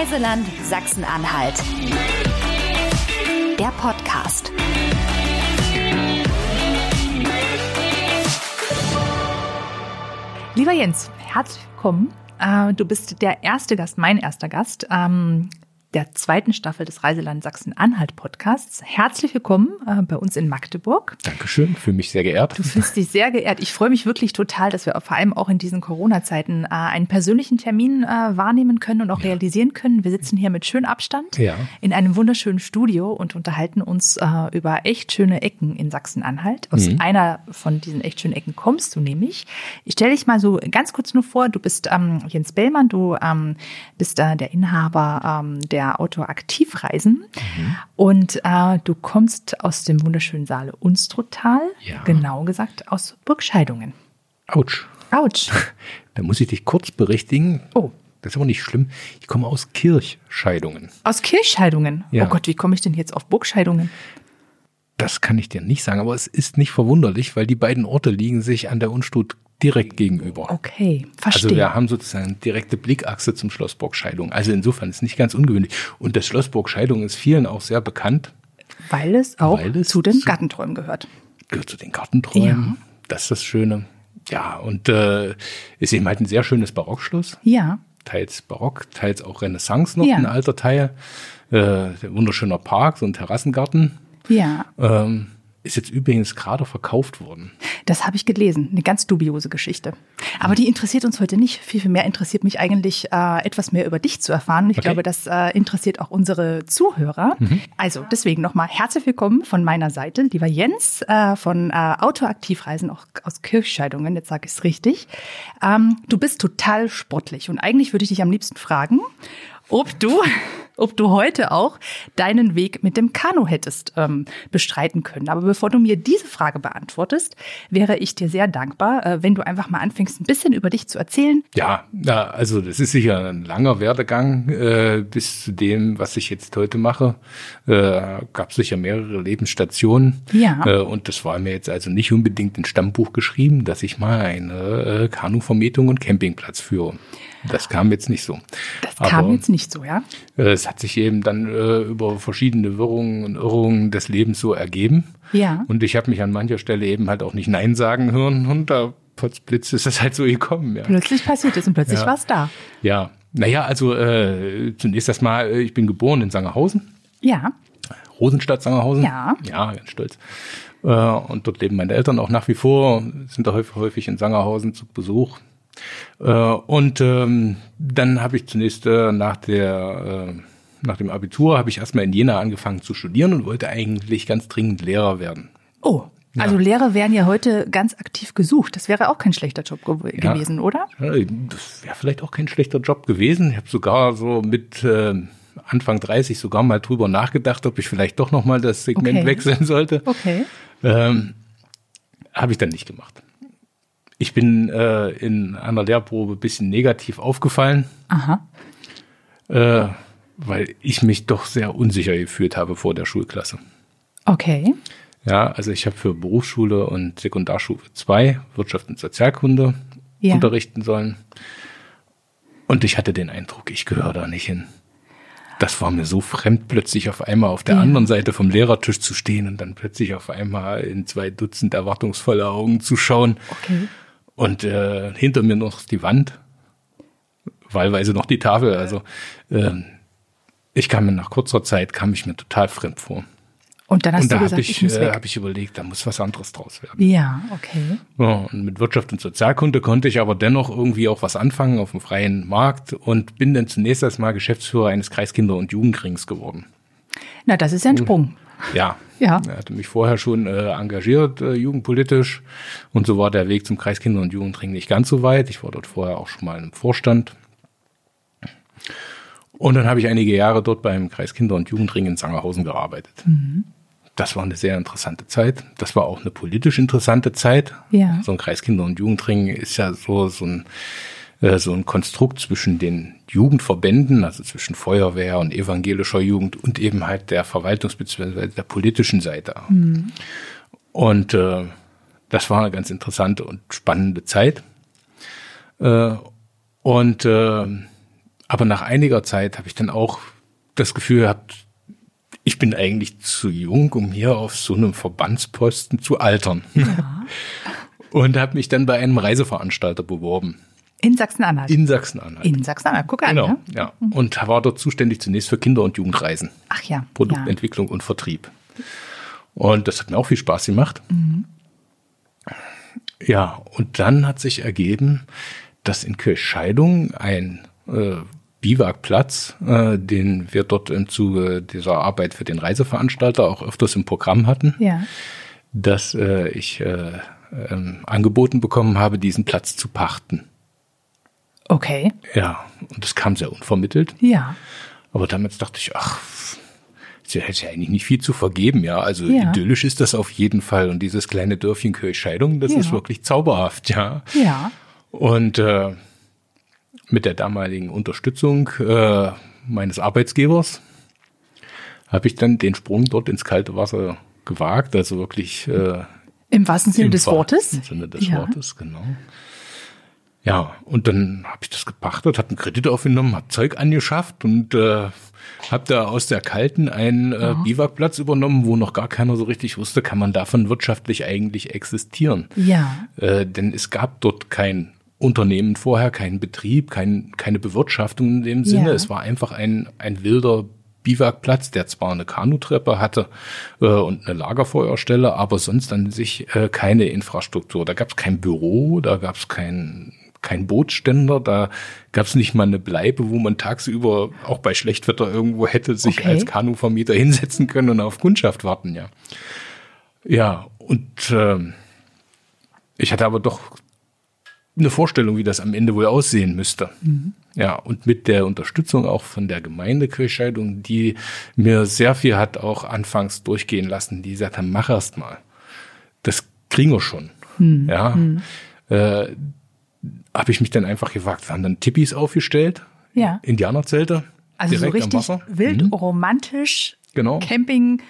Reiseland Sachsen-Anhalt. Der Podcast. Lieber Jens, herzlich willkommen. Äh, Du bist der erste Gast, mein erster Gast ähm, der zweiten Staffel des Reiseland Sachsen-Anhalt Podcasts. Herzlich willkommen äh, bei uns in Magdeburg. Dankeschön, fühle mich sehr geehrt. Du fühlst dich sehr geehrt. Ich freue mich wirklich total, dass wir vor allem auch in diesen Corona-Zeiten äh, einen persönlichen Termin äh, wahrnehmen können und auch realisieren können. Wir sitzen hier mit schön Abstand Ja. in einem wunderschönen Studio und unterhalten uns äh, über echt schöne Ecken in Sachsen-Anhalt. Aus einer von diesen echt schönen Ecken kommst du nämlich. Ich stelle dich mal so ganz kurz nur vor. Du bist ähm, Jens Bellmann, du ähm, bist der Inhaber ähm, der Autor Aktivreisen und äh, du kommst aus dem wunderschönen Saale Unstruttal, Ja. genau gesagt aus Burgscheidungen. Autsch. Autsch. Da muss ich dich kurz berichtigen. Oh. Das ist aber nicht schlimm. Ich komme aus Kirchscheidungen. Aus Kirchscheidungen. Ja. Oh Gott, wie komme ich denn jetzt auf Burgscheidungen? Das kann ich dir nicht sagen, aber es ist nicht verwunderlich, weil die beiden Orte liegen sich an der Unstrut direkt gegenüber. Okay, verstehe. Also wir haben sozusagen direkte Blickachse zum Schloss Burgscheidung. Also insofern ist nicht ganz ungewöhnlich. Und das Schloss Burgscheidung ist vielen auch sehr bekannt. Weil es auch Weil es zu den zu- Gartenträumen gehört. Gehört zu den Gartenträumen. Ja. Das ist das Schöne. Ja, und äh, ist eben halt ein sehr schönes Barockschloss. Ja. teils barock, teils auch Renaissance noch, Ja. ein alter Teil. Äh, der wunderschöner Park, so ein Terrassengarten. Ja, Ähm, ist jetzt übrigens gerade verkauft worden. das habe ich gelesen. Eine ganz dubiose Geschichte. Aber die interessiert uns heute nicht. Viel, viel mehr interessiert mich eigentlich, äh, etwas mehr über dich zu erfahren. Ich Okay. glaube, das äh, interessiert auch unsere Zuhörer. Also deswegen nochmal herzlich willkommen von meiner Seite, lieber Jens äh, von äh, Autoaktivreisen, auch aus Kirchscheidungen. Jetzt sage ich es richtig. Ähm, du bist total sportlich und eigentlich würde ich dich am liebsten fragen, ob du, ob du heute auch deinen Weg mit dem Kanu hättest ähm, bestreiten können. Aber bevor du mir diese Frage beantwortest, wäre ich dir sehr dankbar, äh, wenn du einfach mal anfängst, ein bisschen über dich zu erzählen. Ja, also das ist sicher ein langer Werdegang äh, bis zu dem, was ich jetzt heute mache. Äh, gab sicher mehrere Lebensstationen. Ja. Äh, und das war mir jetzt also nicht unbedingt ein Stammbuch geschrieben, dass ich mal eine äh, Kanuvermietung und Campingplatz führe. Das kam jetzt nicht so. Das kam Aber- jetzt nicht so, ja? Äh, Es hat sich eben dann äh, über verschiedene Wirrungen und Irrungen des Lebens so ergeben. Ja. Und ich habe mich an mancher Stelle eben halt auch nicht Nein sagen hören und da potzblitz ist das halt so gekommen. Ja, Plötzlich passiert es und plötzlich Ja. war es da. ja. naja, also äh, zunächst erstmal, äh, ich bin geboren in Sangerhausen, Ja, Rosenstadt Sangerhausen. Ja. Ja, ganz stolz. Äh, und dort leben meine Eltern auch nach wie vor, sind da häufig, häufig in Sangerhausen zu Besuch. Äh, und ähm, dann habe ich zunächst äh, nach der äh, nach dem Abitur habe ich erstmal in Jena angefangen zu studieren und wollte eigentlich ganz dringend Lehrer werden. Oh, also Lehrer werden ja heute ganz aktiv gesucht. Das wäre auch kein schlechter Job gew Ja. gewesen, oder? Ja, Das wäre vielleicht auch kein schlechter Job gewesen. Ich habe sogar so mit äh, Anfang 30 sogar mal drüber nachgedacht, ob ich vielleicht doch noch mal das Segment Okay. wechseln sollte. Okay. Ähm, habe ich dann nicht gemacht. Ich bin äh, in einer Lehrprobe ein bisschen negativ aufgefallen, Aha. äh, weil ich mich doch sehr unsicher gefühlt habe vor der Schulklasse. Okay. Ja, also ich habe für Berufsschule und Sekundarstufe 2 Wirtschaft und Sozialkunde Ja. unterrichten sollen. Und ich hatte den Eindruck, ich gehöre da nicht hin. Das war mir so fremd, plötzlich auf einmal auf der Ja. anderen Seite vom Lehrertisch zu stehen und dann plötzlich auf einmal in zwei Dutzend erwartungsvolle Augen zu schauen. Okay. Und äh, hinter mir noch die Wand, wahlweise noch die Tafel. Also ähm, ich kam mir nach kurzer Zeit, kam ich mir total fremd vor. Und dann hast und da du gesagt, habe ich, ich, muss äh, weg. hab ich überlegt, da muss was anderes draus werden. ja, okay. Ja, und mit Wirtschaft und Sozialkunde konnte ich aber dennoch irgendwie auch was anfangen auf dem freien Markt und bin dann zunächst erstmal Geschäftsführer eines Kreiskinder- und Jugendrings geworden. Na, das ist ja ein Sprung. Ja. Ja. Er hatte mich vorher schon äh, engagiert, äh, jugendpolitisch. Und so war der Weg zum Kreiskinder- und Jugendring nicht ganz so weit. Ich war dort vorher auch schon mal im Vorstand. Und dann habe ich einige Jahre dort beim Kreiskinder- und Jugendring in Sangerhausen gearbeitet. Das war eine sehr interessante Zeit. Das war auch eine politisch interessante Zeit. Ja. So ein Kreiskinder- und Jugendring ist ja so, so ein, äh, so ein Konstrukt zwischen den Jugendverbänden, also zwischen Feuerwehr und evangelischer Jugend und eben halt der Verwaltungs- bzw. der politischen Seite. Und äh, das war eine ganz interessante und spannende Zeit. Äh, und äh, aber nach einiger Zeit habe ich dann auch das Gefühl gehabt, ich bin eigentlich zu jung, um hier auf so einem Verbandsposten zu altern. Ja. Und habe mich dann bei einem Reiseveranstalter beworben. In Sachsen-Anhalt. In Sachsen-Anhalt. In Sachsen-Anhalt, guck an. Genau, ja. ja. Und war dort zuständig zunächst für Kinder- und Jugendreisen. Ach ja. Produktentwicklung ja. und Vertrieb. Und das hat mir auch viel Spaß gemacht. Mhm. Ja, und dann hat sich ergeben, dass in Kirchscheidung ein äh, Biwakplatz, äh, den wir dort im Zuge dieser Arbeit für den Reiseveranstalter auch öfters im Programm hatten, ja. dass äh, ich äh, ähm, angeboten bekommen habe, diesen Platz zu pachten. Okay. Ja, und das kam sehr unvermittelt. Ja. Aber damals dachte ich, ach, es hätte ja eigentlich nicht viel zu vergeben, ja. Also ja. idyllisch ist das auf jeden Fall. Und dieses kleine Dörfchen Kirchscheidung, das ja. ist wirklich zauberhaft, ja. Ja. Und äh, mit der damaligen Unterstützung äh, meines Arbeitsgebers habe ich dann den Sprung dort ins kalte Wasser gewagt. Also wirklich äh, im wahrsten Sinne im des Wortes. Im Sinne des ja. Wortes, genau. Ja, und dann habe ich das gepachtet, habe einen Kredit aufgenommen, habe Zeug angeschafft und äh, habe da aus der Kalten einen äh, Biwakplatz übernommen, wo noch gar keiner so richtig wusste, kann man davon wirtschaftlich eigentlich existieren. Ja. Äh, denn es gab dort kein Unternehmen vorher, keinen Betrieb, kein, keine Bewirtschaftung in dem Sinne. Ja. Es war einfach ein, ein wilder Biwakplatz, der zwar eine Kanutreppe hatte äh, und eine Lagerfeuerstelle, aber sonst an sich äh, keine Infrastruktur. Da gab es kein Büro, da gab es kein kein Bootsständer, da gab es nicht mal eine Bleibe, wo man tagsüber auch bei Schlechtwetter irgendwo hätte sich okay. als Kanuvermieter hinsetzen können und auf Kundschaft warten, ja. Ja, und äh, ich hatte aber doch eine Vorstellung, wie das am Ende wohl aussehen müsste. Mhm. Ja, und mit der Unterstützung auch von der Gemeindekirchscheidung, die mir sehr viel hat auch anfangs durchgehen lassen, die gesagt haben, mach erst mal. Das kriegen wir schon. Mhm. Ja. Mhm. Äh, habe ich mich dann einfach gewagt. Wir haben dann Tippis aufgestellt. Ja. Indianerzelte. Also so richtig wild, mhm. romantisch. Genau. Camping.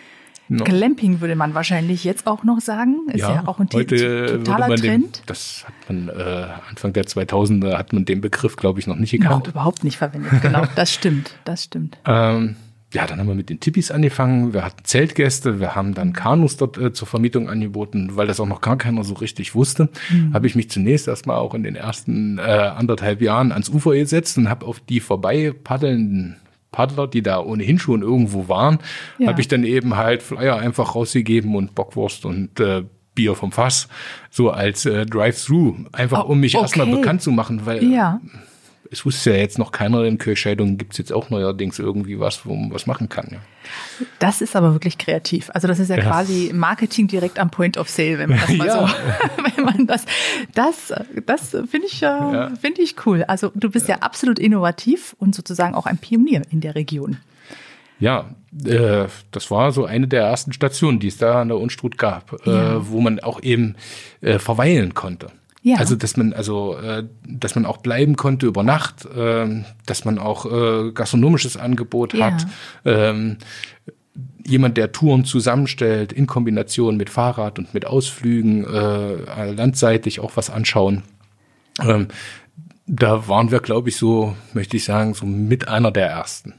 No. Glamping würde man wahrscheinlich jetzt auch noch sagen. Ist ja, ja auch ein heute totaler Trend. Den, das hat man äh, Anfang der 2000er hat man den Begriff, glaube ich, noch nicht gekannt. Noch überhaupt nicht verwendet. Genau, das stimmt, das stimmt. Ähm, ja, dann haben wir mit den Tippis angefangen. Wir hatten Zeltgäste, wir haben dann Kanus dort äh, zur Vermietung angeboten, weil das auch noch gar keiner so richtig wusste. Mhm. Habe ich mich zunächst erstmal auch in den ersten äh, anderthalb Jahren ans Ufer gesetzt und habe auf die vorbei paddelnden Paddler, die da ohnehin schon irgendwo waren, ja. habe ich dann eben halt Flyer einfach rausgegeben und Bockwurst und äh, Bier vom Fass, so als äh, Drive-Thru, einfach oh, um mich okay. erstmal bekannt zu machen, weil ja es wusste ja jetzt noch keiner, in Kirchscheidungen gibt es jetzt auch neuerdings irgendwie was, wo man was machen kann. Ja. Das ist aber wirklich kreativ. Also das ist ja, ja. quasi Marketing direkt am Point of Sale, wenn man das mal ja. so, wenn man das, das, das finde ich, äh, ja. finde ich cool. Also du bist ja. absolut innovativ und sozusagen auch ein Pionier in der Region. Ja, äh, das war so eine der ersten Stationen, die es da an der Unstrut gab, äh, wo man auch eben äh, verweilen konnte. Ja. Also dass man also äh, dass man auch bleiben konnte über Nacht, äh, dass man auch äh, gastronomisches Angebot ja. hat. Ähm, jemand, der Touren zusammenstellt in Kombination mit Fahrrad und mit Ausflügen, äh, landseitig auch was anschauen. Ähm, da waren wir, glaube ich, so, möchte ich sagen, so mit einer der ersten.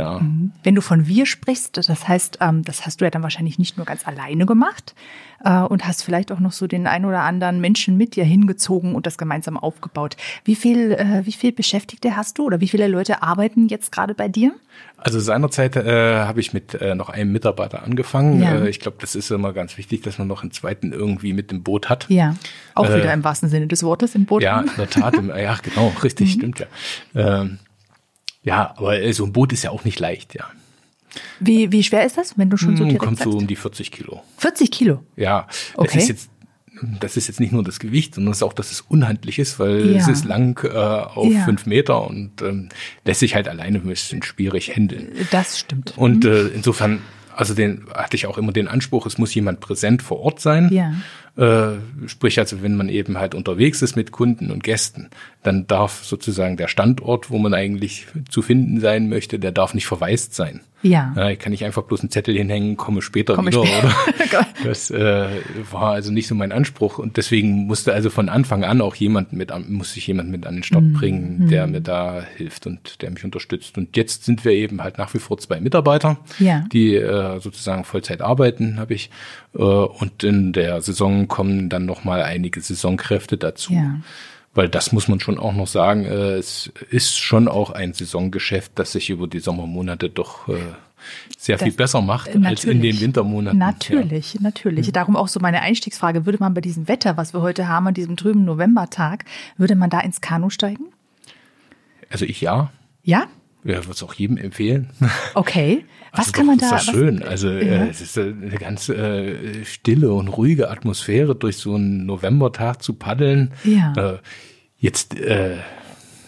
Ja. Mhm. Wenn du von wir sprichst, das heißt, ähm, das hast du ja dann wahrscheinlich nicht nur ganz alleine gemacht äh, und hast vielleicht auch noch so den ein oder anderen Menschen mit dir hingezogen und das gemeinsam aufgebaut. Wie viel, äh, wie viel Beschäftigte hast du oder wie viele Leute arbeiten jetzt gerade bei dir? Also seinerzeit äh, habe ich mit äh, noch einem Mitarbeiter angefangen. Ja. Äh, ich glaube, das ist immer ganz wichtig, dass man noch einen zweiten irgendwie mit dem Boot hat. Ja, auch äh, wieder im wahrsten Sinne des Wortes im Boot. Ja, in der Tat. Im, ja, genau, richtig, mhm. stimmt ja. Ähm, ja, aber äh, so ein Boot ist ja auch nicht leicht, ja. Wie, wie schwer ist das, wenn du schon so hm, direkt Kommt so um die 40 Kilo. 40 Kilo? Ja, okay. das ist jetzt das ist jetzt nicht nur das Gewicht, sondern es ist auch, dass es unhandlich ist, weil ja. es ist lang äh, auf ja. fünf Meter und ähm, lässt sich halt alleine ein bisschen schwierig handeln. Das stimmt. Und mhm. äh, insofern, also den hatte ich auch immer den Anspruch, es muss jemand präsent vor Ort sein. Ja. Äh, sprich also, wenn man eben halt unterwegs ist mit Kunden und Gästen, dann darf sozusagen der Standort, wo man eigentlich zu finden sein möchte, der darf nicht verwaist sein. Ja. ja ich kann nicht einfach bloß ein Zettel hinhängen, komme später Komme wieder, später. oder? Das äh, war also nicht so mein Anspruch und deswegen musste also von Anfang an auch jemand mit, an- musste ich jemand mit an den Stock bringen, der mir da hilft und der mich unterstützt. Und jetzt sind wir eben halt nach wie vor zwei Mitarbeiter, Ja. die äh, sozusagen Vollzeit arbeiten, habe ich. Äh, und in der Saison kommen dann noch mal einige Saisonkräfte dazu. Ja. Weil das muss man schon auch noch sagen, äh, es ist schon auch ein Saisongeschäft, das sich über die Sommermonate doch äh, sehr viel Das- besser macht als in den Wintermonaten. Natürlich, natürlich. Darum auch so meine Einstiegsfrage. Würde man bei diesem Wetter, was wir heute haben, an diesem trüben Novembertag, würde man da ins Kanu steigen? Ja. Also ich ja, Ja? Ja würde es auch jedem empfehlen. Okay. Was also kann man da? Ist das was- schön. Also Ja. äh, es ist äh, eine ganz äh, stille und ruhige Atmosphäre durch so einen Novembertag zu paddeln. Ja. Äh, jetzt äh,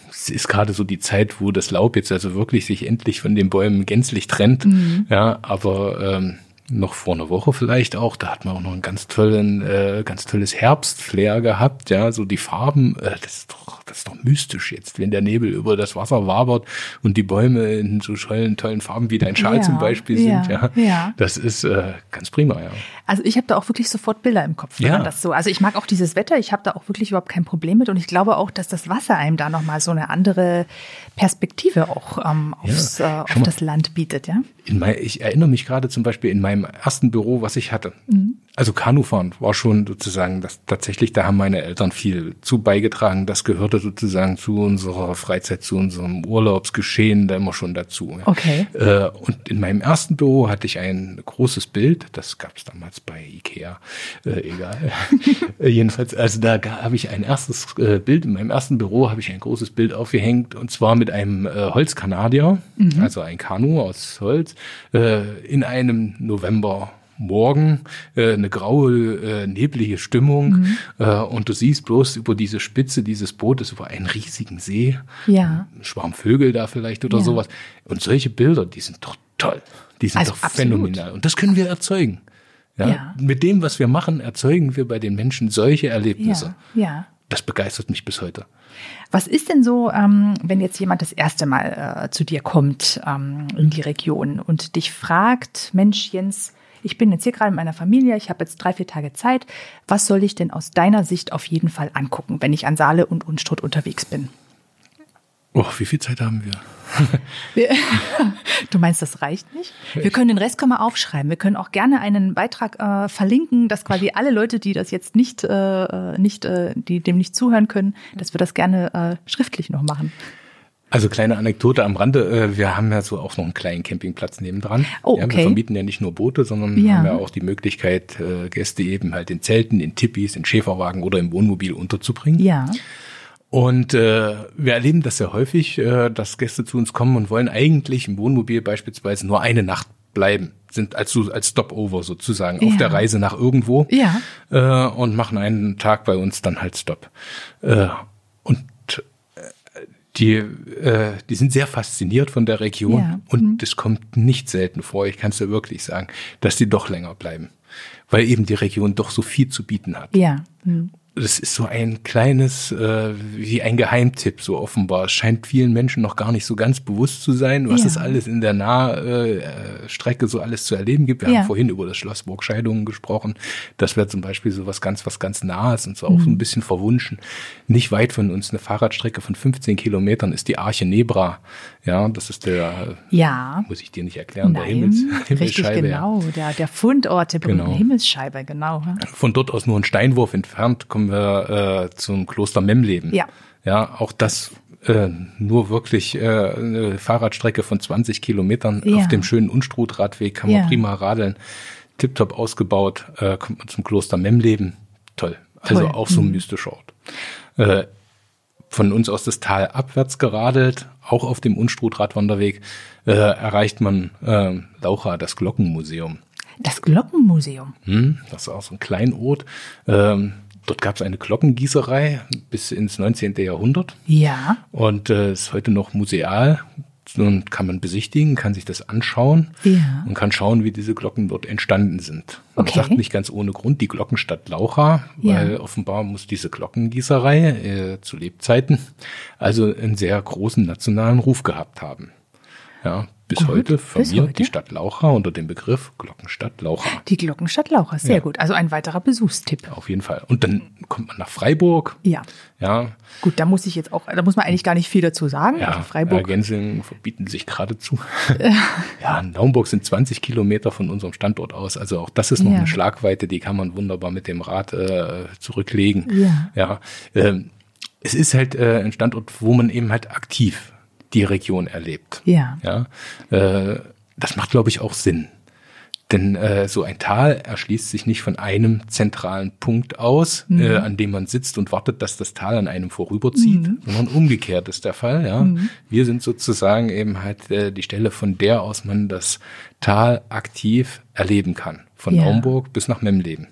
es ist gerade so die Zeit, wo das Laub jetzt also wirklich sich endlich von den Bäumen gänzlich trennt. Mhm. Ja, aber ähm, noch vor einer Woche vielleicht auch, da hat man auch noch einen ganz tollen, äh, ganz tolles Herbstflair gehabt, ja, so die Farben, äh, das ist doch, das ist doch mystisch jetzt, wenn der Nebel über das Wasser wabert und die Bäume in so tollen, tollen Farben wie dein Schal Ja, zum Beispiel sind, ja. ja. Das ist äh, ganz prima, ja. Also ich habe da auch wirklich sofort Bilder im Kopf, wenn Ja. man das so. Also ich mag auch dieses Wetter, ich habe da auch wirklich überhaupt kein Problem mit und ich glaube auch, dass das Wasser einem da nochmal so eine andere Perspektive auch ähm, aufs, äh, auf das Land bietet, ja? In mein, ich erinnere mich gerade zum Beispiel in meinem ersten Büro, was ich hatte. Also Kanufahren war schon sozusagen, das tatsächlich, da haben meine Eltern viel zu beigetragen. Das gehörte sozusagen zu unserer Freizeit, zu unserem Urlaubsgeschehen da immer schon dazu. ja. Okay. Äh, und in meinem ersten Büro hatte ich ein großes Bild, das gab es damals bei Ikea, äh, egal. Äh, Jedenfalls, also da habe ich ein erstes äh, Bild, in meinem ersten Büro habe ich ein großes Bild aufgehängt und zwar mit einem äh, Holzkanadier, also ein Kanu aus Holz, in einem November. Morgen äh, eine graue, äh, neblige Stimmung äh, und du siehst bloß über diese Spitze dieses Bootes über einen riesigen See, Ja. ein Schwarm Vögel da vielleicht oder Ja. sowas. Und solche Bilder, die sind doch toll. Die sind Also doch absolut. phänomenal. Und das können wir erzeugen. Ja? Ja. Mit dem, was wir machen, erzeugen wir bei den Menschen solche Erlebnisse. Ja, ja. Das begeistert mich bis heute. Was ist denn so, ähm, wenn jetzt jemand das erste Mal äh, zu dir kommt ähm, in die Region und dich fragt, Mensch Jens, ich bin jetzt hier gerade mit meiner Familie, ich habe jetzt drei, vier Tage Zeit. Was soll ich denn aus deiner Sicht auf jeden Fall angucken, wenn ich an Saale und Unstrut unterwegs bin? Oh, wie viel Zeit haben wir? Du meinst, das reicht nicht? Wir können den Rest können wir aufschreiben. Wir können auch gerne einen Beitrag äh, verlinken, dass quasi alle Leute, die das jetzt nicht, äh, nicht, äh, die dem nicht zuhören können, dass wir das gerne äh, schriftlich noch machen. Also kleine Anekdote am Rande. äh, Wir haben ja so auch noch einen kleinen Campingplatz nebendran. Oh, ja, okay. wir vermieten ja nicht nur Boote, sondern Ja. haben ja auch die Möglichkeit, äh, Gäste eben halt in Zelten, in Tippis, in Schäferwagen oder im Wohnmobil unterzubringen. Ja. Und äh, wir erleben das sehr häufig, äh, dass Gäste zu uns kommen und wollen eigentlich im Wohnmobil beispielsweise nur eine Nacht bleiben, sind als, als Stopover sozusagen Ja. auf der Reise nach irgendwo Ja. äh, und machen einen Tag bei uns dann halt Stopp. Äh, und die, äh, die sind sehr fasziniert von der Region Ja. und es kommt nicht selten vor, ich kann es dir wirklich sagen, dass die doch länger bleiben, weil eben die Region doch so viel zu bieten hat Ja. Hm. Das ist so ein kleines, äh, wie ein Geheimtipp, so offenbar. Es scheint vielen Menschen noch gar nicht so ganz bewusst zu sein, was Ja. es alles in der Nahstrecke äh, Strecke so alles zu erleben gibt. Wir Ja. haben vorhin über das Schloss Burgscheidungen gesprochen. Das wäre zum Beispiel so was ganz, was ganz Nahes und so auch so Mhm. ein bisschen verwunschen. Nicht weit von uns, eine Fahrradstrecke von 15 Kilometern, ist die Arche Nebra. Ja, das ist der, Ja. muss ich dir nicht erklären, der Nein, Himmels, richtig Himmelsscheibe. ja. genau. Der, der Fundort der berühmten Genau. Himmelsscheibe, genau. Von dort aus nur einen Steinwurf entfernt kommen wir äh, zum Kloster Memleben. Ja. Ja, auch das äh, nur wirklich äh, eine Fahrradstrecke von 20 Kilometern Ja. auf dem schönen Unstrutradweg kann man Ja. prima radeln. Tipptopp ausgebaut, äh, kommt man zum Kloster Memleben. Toll. Also Toll. auch so ein mystischer Ort. Äh, von uns aus das Tal abwärts geradelt, auch auf dem Unstrutradwanderweg, äh, erreicht man äh, Laucha, das Glockenmuseum. Das Glockenmuseum. Hm, das ist auch so ein Kleinod. Ähm, dort gab es eine Glockengießerei bis ins 19. Jahrhundert Ja. und äh, ist heute noch museal. und kann man besichtigen, kann sich das anschauen Ja. und kann schauen, wie diese Glocken dort entstanden sind. Man Okay. sagt nicht ganz ohne Grund die Glockenstadt Laucha, Ja. weil offenbar muss diese Glockengießerei äh, zu Lebzeiten also einen sehr großen nationalen Ruf gehabt haben. Ja, bis Gut, heute firmiert heute. die Stadt Laucha unter dem Begriff Glockenstadt Laucha. Die Glockenstadt Laucha, sehr Ja. gut. Also ein weiterer Besuchstipp. Auf jeden Fall. Und dann kommt man nach Freiburg. Ja. Ja, Gut, da muss ich jetzt auch, da muss man eigentlich gar nicht viel dazu sagen. ja, also Freiburg. Ergänzungen verbieten sich geradezu. ja, Naumburg sind 20 Kilometer von unserem Standort aus. Also auch das ist noch Ja. eine Schlagweite, die kann man wunderbar mit dem Rad äh, zurücklegen. Ja. ja ähm, es ist halt äh, ein Standort, wo man eben halt aktiv die Region erlebt. Ja. Ja, äh, das macht, glaube ich, auch Sinn. Denn äh, so ein Tal erschließt sich nicht von einem zentralen Punkt aus, äh, an dem man sitzt und wartet, dass das Tal an einem vorüberzieht, sondern umgekehrt ist der Fall. Ja, wir sind sozusagen eben halt äh, die Stelle, von der aus man das Tal aktiv erleben kann, von Ja. Naumburg bis nach Memleben.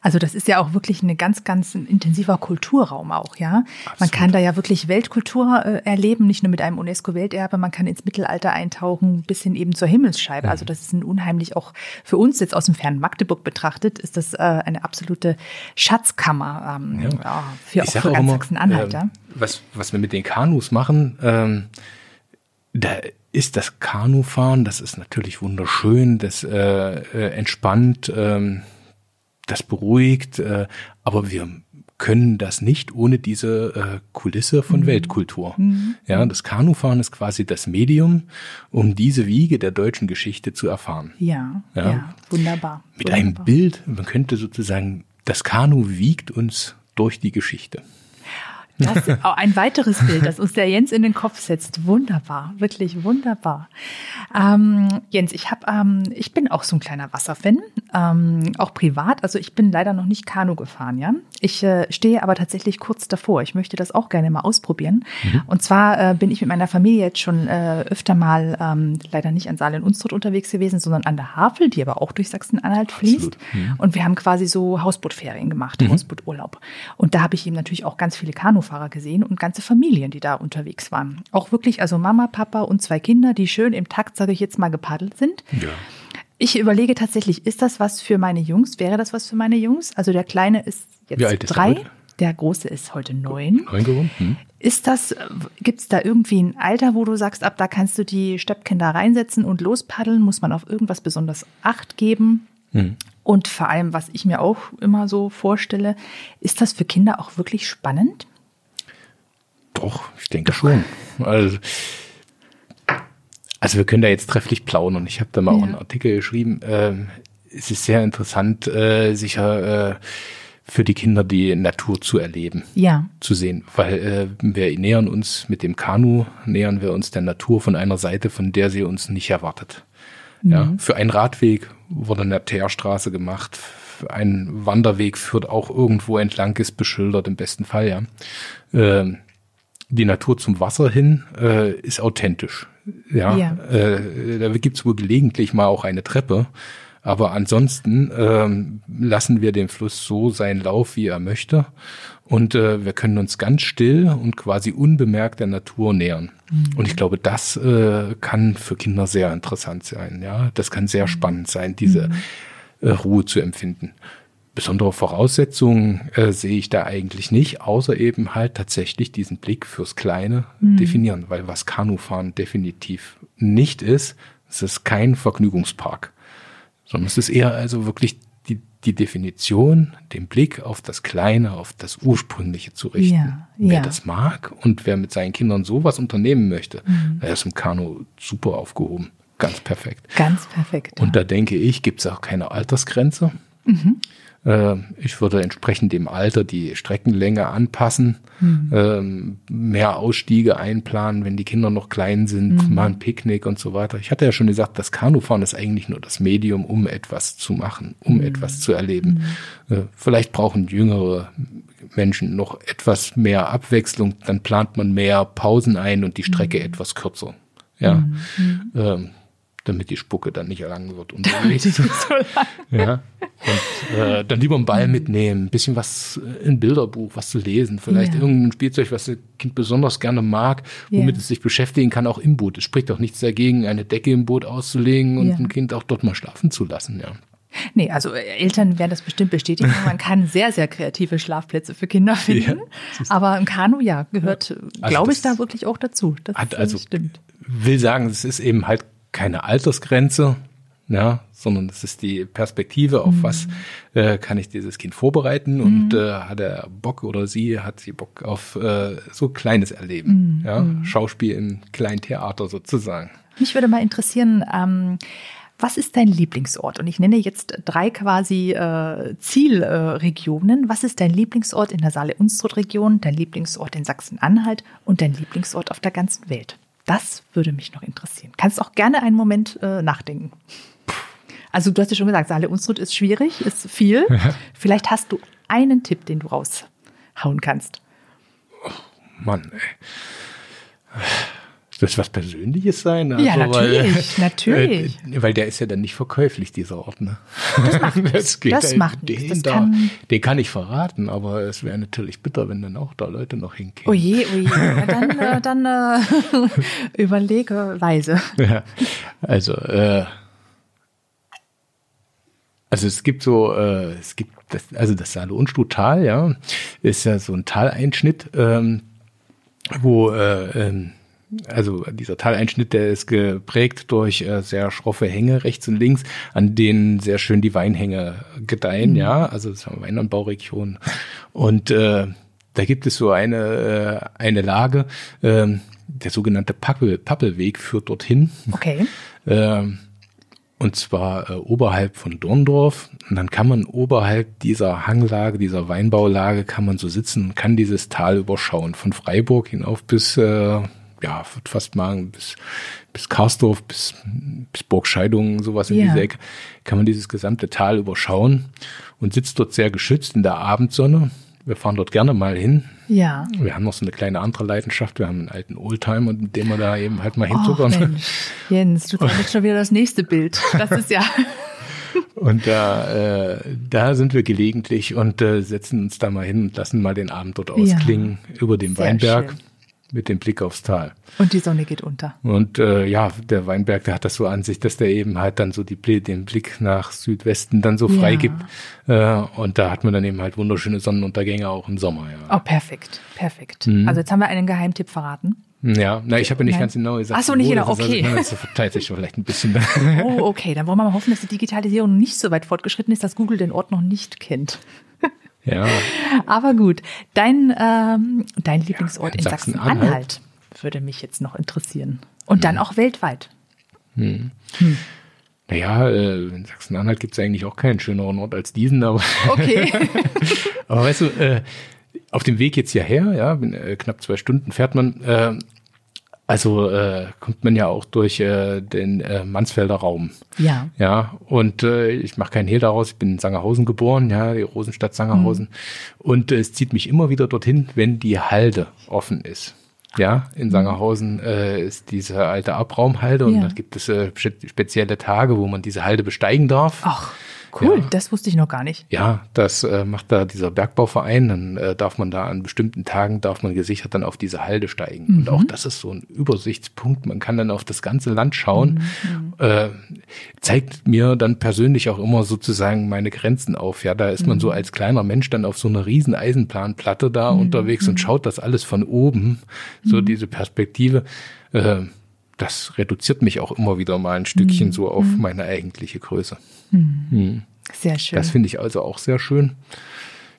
Also das ist ja auch wirklich ein ganz, ganz intensiver Kulturraum auch, ja. Man Absolut. kann da ja wirklich Weltkultur äh, erleben, nicht nur mit einem UNESCO-Welterbe, man kann ins Mittelalter eintauchen, bis hin eben zur Himmelsscheibe. Mhm. Also das ist ein unheimlich auch für uns jetzt aus dem fernen Magdeburg betrachtet, ist das äh, eine absolute Schatzkammer ähm, ja. für, auch für ganz Sachsen-Anhalt. ähm, was, was wir mit den Kanus machen, ähm, da ist das Kanufahren, das ist natürlich wunderschön, das äh, äh, entspannt, ähm, das beruhigt, äh, aber wir können das nicht ohne diese äh, Kulisse Mhm. von Weltkultur. Ja, das Kanufahren ist quasi das Medium, um diese Wiege der deutschen Geschichte zu erfahren. Ja, ja, Ja. wunderbar. Mit einem wunderbar. Bild, man könnte sozusagen, das Kanu wiegt uns durch die Geschichte. Das ist auch ein weiteres Bild, das uns der Jens in den Kopf setzt. Wunderbar, wirklich wunderbar. Ähm, Jens, ich habe, ähm, ich bin auch so ein kleiner Wasserfan, ähm, auch privat. Also ich bin leider noch nicht Kanu gefahren, ja. Ich äh, stehe aber tatsächlich kurz davor. Ich möchte das auch gerne mal ausprobieren. Und zwar äh, bin ich mit meiner Familie jetzt schon äh, öfter mal ähm, leider nicht an Saal und Unstrut unterwegs gewesen, sondern an der Havel, die aber auch durch Sachsen-Anhalt fließt. Und wir haben quasi so Hausbootferien gemacht, Hausbooturlaub. Und da habe ich eben natürlich auch ganz viele Kanufahrer gesehen und ganze Familien, die da unterwegs waren. Auch wirklich, also Mama, Papa und zwei Kinder, die schön im Takt, sage ich jetzt mal, gepaddelt sind. Ja. Ich überlege tatsächlich, ist das was für meine Jungs? Wäre das was für meine Jungs? Also der Kleine ist jetzt ist drei, der Große ist heute neun. Neun? Hm. Ist das, gibt es da irgendwie ein Alter, wo du sagst, ab da kannst du die Stöpkinder reinsetzen und lospaddeln? Muss man auf irgendwas besonders Acht geben? Hm. Und vor allem, was ich mir auch immer so vorstelle, ist das für Kinder auch wirklich spannend? Doch, ich denke schon. Also, also wir können da jetzt trefflich plaudern. Ich habe da mal auch Ja. einen Artikel geschrieben. Ähm, es ist sehr interessant, äh, sicher äh, für die Kinder die Natur zu erleben. Ja. zu sehen, weil äh, wir nähern uns mit dem Kanu, nähern wir uns der Natur von einer Seite, von der sie uns nicht erwartet. Ja, für einen Radweg wurde eine Teerstraße gemacht, ein Wanderweg führt auch irgendwo entlang, ist beschildert im besten Fall, ja. Ähm, die Natur zum Wasser hin äh, ist authentisch. Ja, Ja. Äh, da gibt's wohl gelegentlich mal auch eine Treppe. Aber ansonsten ähm, lassen wir den Fluss so seinen Lauf, wie er möchte. Und äh, wir können uns ganz still und quasi unbemerkt der Natur nähern. Und ich glaube, das äh, kann für Kinder sehr interessant sein. Ja, das kann sehr spannend sein, diese äh, Ruhe zu empfinden. Besondere Voraussetzungen äh, sehe ich da eigentlich nicht, außer eben halt tatsächlich diesen Blick fürs Kleine definieren, weil was Kanufahren definitiv nicht ist, es ist kein Vergnügungspark, sondern es ist eher also wirklich die, die Definition, den Blick auf das Kleine, auf das Ursprüngliche zu richten. Ja, wer ja. das mag und wer mit seinen Kindern sowas unternehmen möchte, der ist im Kanu super aufgehoben. Ganz perfekt. Ganz perfekt. ja. Und da denke ich, gibt es auch keine Altersgrenze. Äh, ich würde entsprechend dem Alter die Streckenlänge anpassen, ähm, mehr Ausstiege einplanen, wenn die Kinder noch klein sind, mal ein Picknick und so weiter. Ich hatte ja schon gesagt, das Kanufahren ist eigentlich nur das Medium, um etwas zu machen, um etwas zu erleben. Äh, vielleicht brauchen jüngere Menschen noch etwas mehr Abwechslung, dann plant man mehr Pausen ein und die Strecke etwas kürzer. Ja. Ähm, damit die Spucke dann nicht lang wird unterwegs. so lang. Ja. Und äh, dann lieber einen Ball mitnehmen, ein bisschen was, äh, ein Bilderbuch, was zu lesen, vielleicht Ja. irgendein Spielzeug, was das Kind besonders gerne mag, womit Ja. es sich beschäftigen kann, auch im Boot. Es spricht doch nichts dagegen, eine Decke im Boot auszulegen und Ja. ein Kind auch dort mal schlafen zu lassen, ja. Nee, also äh, Eltern werden das bestimmt bestätigen. Man kann sehr, sehr kreative Schlafplätze für Kinder finden. Ja, Aber ein Kanu, ja, gehört, Also glaube ich, da wirklich auch dazu. Das Hat also stimmt. will sagen, es ist eben halt keine Altersgrenze, ja, sondern es ist die Perspektive, auf was äh, kann ich dieses Kind vorbereiten und äh, hat er Bock oder sie hat sie Bock auf äh, so kleines Erleben, ja, Schauspiel im kleinen Theater sozusagen. Mich würde mal interessieren, ähm, was ist dein Lieblingsort? Und ich nenne jetzt drei quasi äh, Zielregionen. Äh, was ist dein Lieblingsort in der Saale-Unstrut-Region, dein Lieblingsort in Sachsen-Anhalt und dein Lieblingsort auf der ganzen Welt? Das würde mich noch interessieren. Kannst auch gerne einen Moment äh, nachdenken. Also du hast ja schon gesagt, Saale-Unstrut ist schwierig, ist viel. Vielleicht hast du einen Tipp, den du raushauen kannst. Mann, ey. Das was Persönliches sein? Ja, natürlich, natürlich. Äh, weil der ist ja dann nicht verkäuflich, dieser Ort. Ne? Das macht nichts. geht Das halt macht den Das da, kann- Den kann ich verraten, aber es wäre natürlich bitter, wenn dann auch da Leute noch hinkämen. Oh je, oh je. Dann, äh, dann äh, überlege weise. Ja, also, äh, also es gibt so, äh, es gibt das, also das Saale Unstrut-Tal, ja, ist ja so ein Taleinschnitt, ähm, wo äh, ähm, also dieser Taleinschnitt, der ist geprägt durch äh, sehr schroffe Hänge rechts und links, an denen sehr schön die Weinhänge gedeihen, ja, also das haben Weinanbauregion. Und äh, da gibt es so eine, äh, eine Lage, ähm, der sogenannte Pappel, Pappelweg führt dorthin. Okay. Ähm, und zwar äh, oberhalb von Dorndorf. Und dann kann man oberhalb dieser Hanglage, dieser Weinbaulage, kann man so sitzen und kann dieses Tal überschauen. Von Freiburg hinauf bis, äh, ja, fast mal bis, bis Karsdorf, bis, bis Burgscheidungen, sowas in Ja. dieser Ecke, kann man dieses gesamte Tal überschauen und sitzt dort sehr geschützt in der Abendsonne. Wir fahren dort gerne mal hin. Ja. Wir haben noch so eine kleine andere Leidenschaft. Wir haben einen alten Oldtimer, mit dem wir da eben halt mal hintuckern. Mensch. Jens, du zeigst schon wieder das nächste Bild. Das ist ja. Und da, äh, da sind wir gelegentlich und äh, setzen uns da mal hin und lassen mal den Abend dort ausklingen über dem Sehr Weinberg schön. Mit dem Blick aufs Tal. Und die Sonne geht unter. Und äh, ja, der Weinberg, der hat das so an sich, dass der eben halt dann so die, den Blick nach Südwesten dann so Ja. frei gibt. Äh, und da hat man dann eben halt wunderschöne Sonnenuntergänge auch im Sommer, ja. Oh, perfekt. Perfekt. Mhm. Also jetzt haben wir einen Geheimtipp verraten. Ja, na, ich habe ja nicht Nein. ganz genau gesagt. Ach so, nicht genau, okay. Also, das verteilt sich vielleicht ein bisschen. Oh, okay. Dann wollen wir mal hoffen, dass die Digitalisierung nicht so weit fortgeschritten ist, dass Google den Ort noch nicht kennt. Ja, Aber gut. Dein, ähm, dein Lieblingsort in in Sachsen-Anhalt. Sachsen-Anhalt würde mich jetzt noch interessieren. Und Mhm. dann auch weltweit. naja, äh, in Sachsen-Anhalt gibt es eigentlich auch keinen schöneren Ort als diesen, aber Okay. Aber weißt du, äh, auf dem Weg jetzt hierher, ja, äh, knapp zwei Stunden fährt man, also äh, kommt man ja auch durch äh, den äh, Mansfelder Raum. ja. Ja, und äh, ich mache keinen Hehl daraus, ich bin in Sangerhausen geboren, ja, die Rosenstadt Sangerhausen. Und äh, es zieht mich immer wieder dorthin, wenn die Halde offen ist. Ja, in Sangerhausen äh, ist diese alte Abraumhalde und Ja. da gibt es äh, spe- spezielle Tage, wo man diese Halde besteigen darf. Ach, cool. Ja. Das wusste ich noch gar nicht. Ja, das äh, macht da dieser Bergbauverein. Dann äh, darf man da an bestimmten Tagen, darf man gesichert dann auf diese Halde steigen. Und auch das ist so ein Übersichtspunkt. Man kann dann auf das ganze Land schauen. Äh, zeigt mir dann persönlich auch immer sozusagen meine Grenzen auf. Ja, da ist man so als kleiner Mensch dann auf so einer riesen Eisenplanplatte da unterwegs und schaut das alles von oben. So diese Perspektive. Äh, das reduziert mich auch immer wieder mal ein Stückchen so auf meine eigentliche Größe. Sehr schön. Das finde ich also auch sehr schön.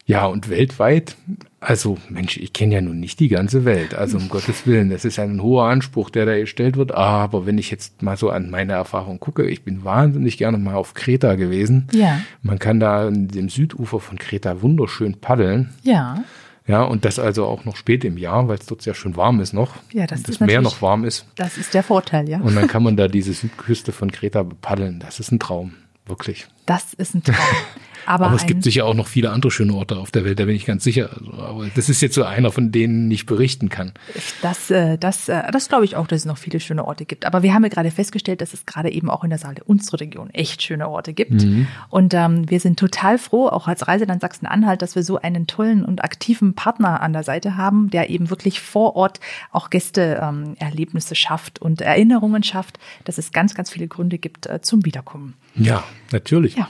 Ja, und weltweit, also Mensch, ich kenne ja nun nicht die ganze Welt. Also um Gottes Willen, das ist ein hoher Anspruch, der da gestellt wird. Aber wenn ich jetzt mal so an meine Erfahrung gucke, ich bin wahnsinnig gerne mal auf Kreta gewesen. Ja. Man kann da an dem Südufer von Kreta wunderschön paddeln. ja. Ja, und das also auch noch spät im Jahr, weil es dort sehr schön warm ist noch. Ja, das Und das Meer noch warm ist. Das ist der Vorteil, ja. Und dann kann man da diese Südküste von Kreta bepaddeln. Das ist ein Traum, wirklich. Das ist ein Traum. Aber, Aber es gibt sicher auch noch viele andere schöne Orte auf der Welt, da bin ich ganz sicher. Also, aber das ist jetzt so einer, von denen ich berichten kann. Das, äh, das, äh, das glaube ich auch, dass es noch viele schöne Orte gibt. Aber wir haben ja gerade festgestellt, dass es gerade eben auch in der Saale unsere Region echt schöne Orte gibt. Mhm. Und ähm, wir sind total froh, auch als Reiseland Sachsen-Anhalt, dass wir so einen tollen und aktiven Partner an der Seite haben, der eben wirklich vor Ort auch Gästeerlebnisse ähm, schafft und Erinnerungen schafft, dass es ganz, ganz viele Gründe gibt äh, zum Wiederkommen. Ja, natürlich. Ja.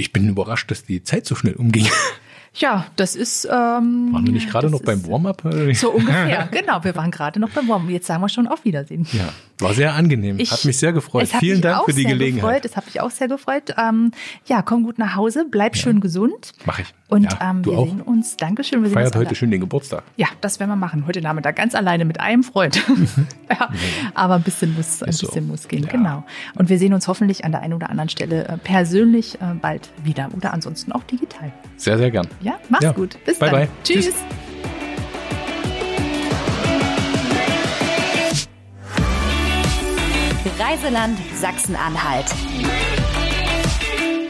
Ich bin überrascht, dass die Zeit so schnell umging. Ja, das ist. Ähm, Waren wir nicht gerade das noch beim Warm-up? So ungefähr, genau. Wir waren gerade noch beim Warm. Jetzt sagen wir schon auf Wiedersehen. Ja, war sehr angenehm. Ich- hat mich sehr gefreut. Vielen Dank für die Gelegenheit. Gefreut. Es hat mich auch sehr gefreut. Ähm, ja, komm gut nach Hause, bleib schön gesund. Mach ich. Und Ja, ähm, wir auch. sehen uns. Dankeschön. Wir Feiert heute schön den Geburtstag. Ja, das werden wir machen. Heute Nachmittag ganz alleine mit einem Freund. ja, aber ein bisschen muss, ein Ist so. bisschen muss gehen. Ja. Genau. Und wir sehen uns hoffentlich an der einen oder anderen Stelle äh, persönlich äh, bald wieder oder ansonsten auch digital. Sehr, sehr gern. Ja, mach's Ja. gut. Bis Bye, dann. bye. Tschüss. Tschüss. Reiseland Sachsen-Anhalt.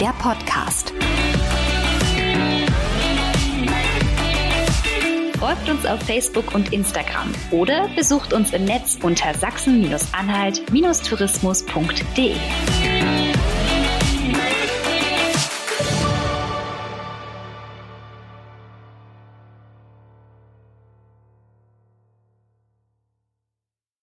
Der Podcast. Folgt uns auf Facebook und Instagram oder besucht uns im Netz unter sachsen-anhalt-tourismus.de.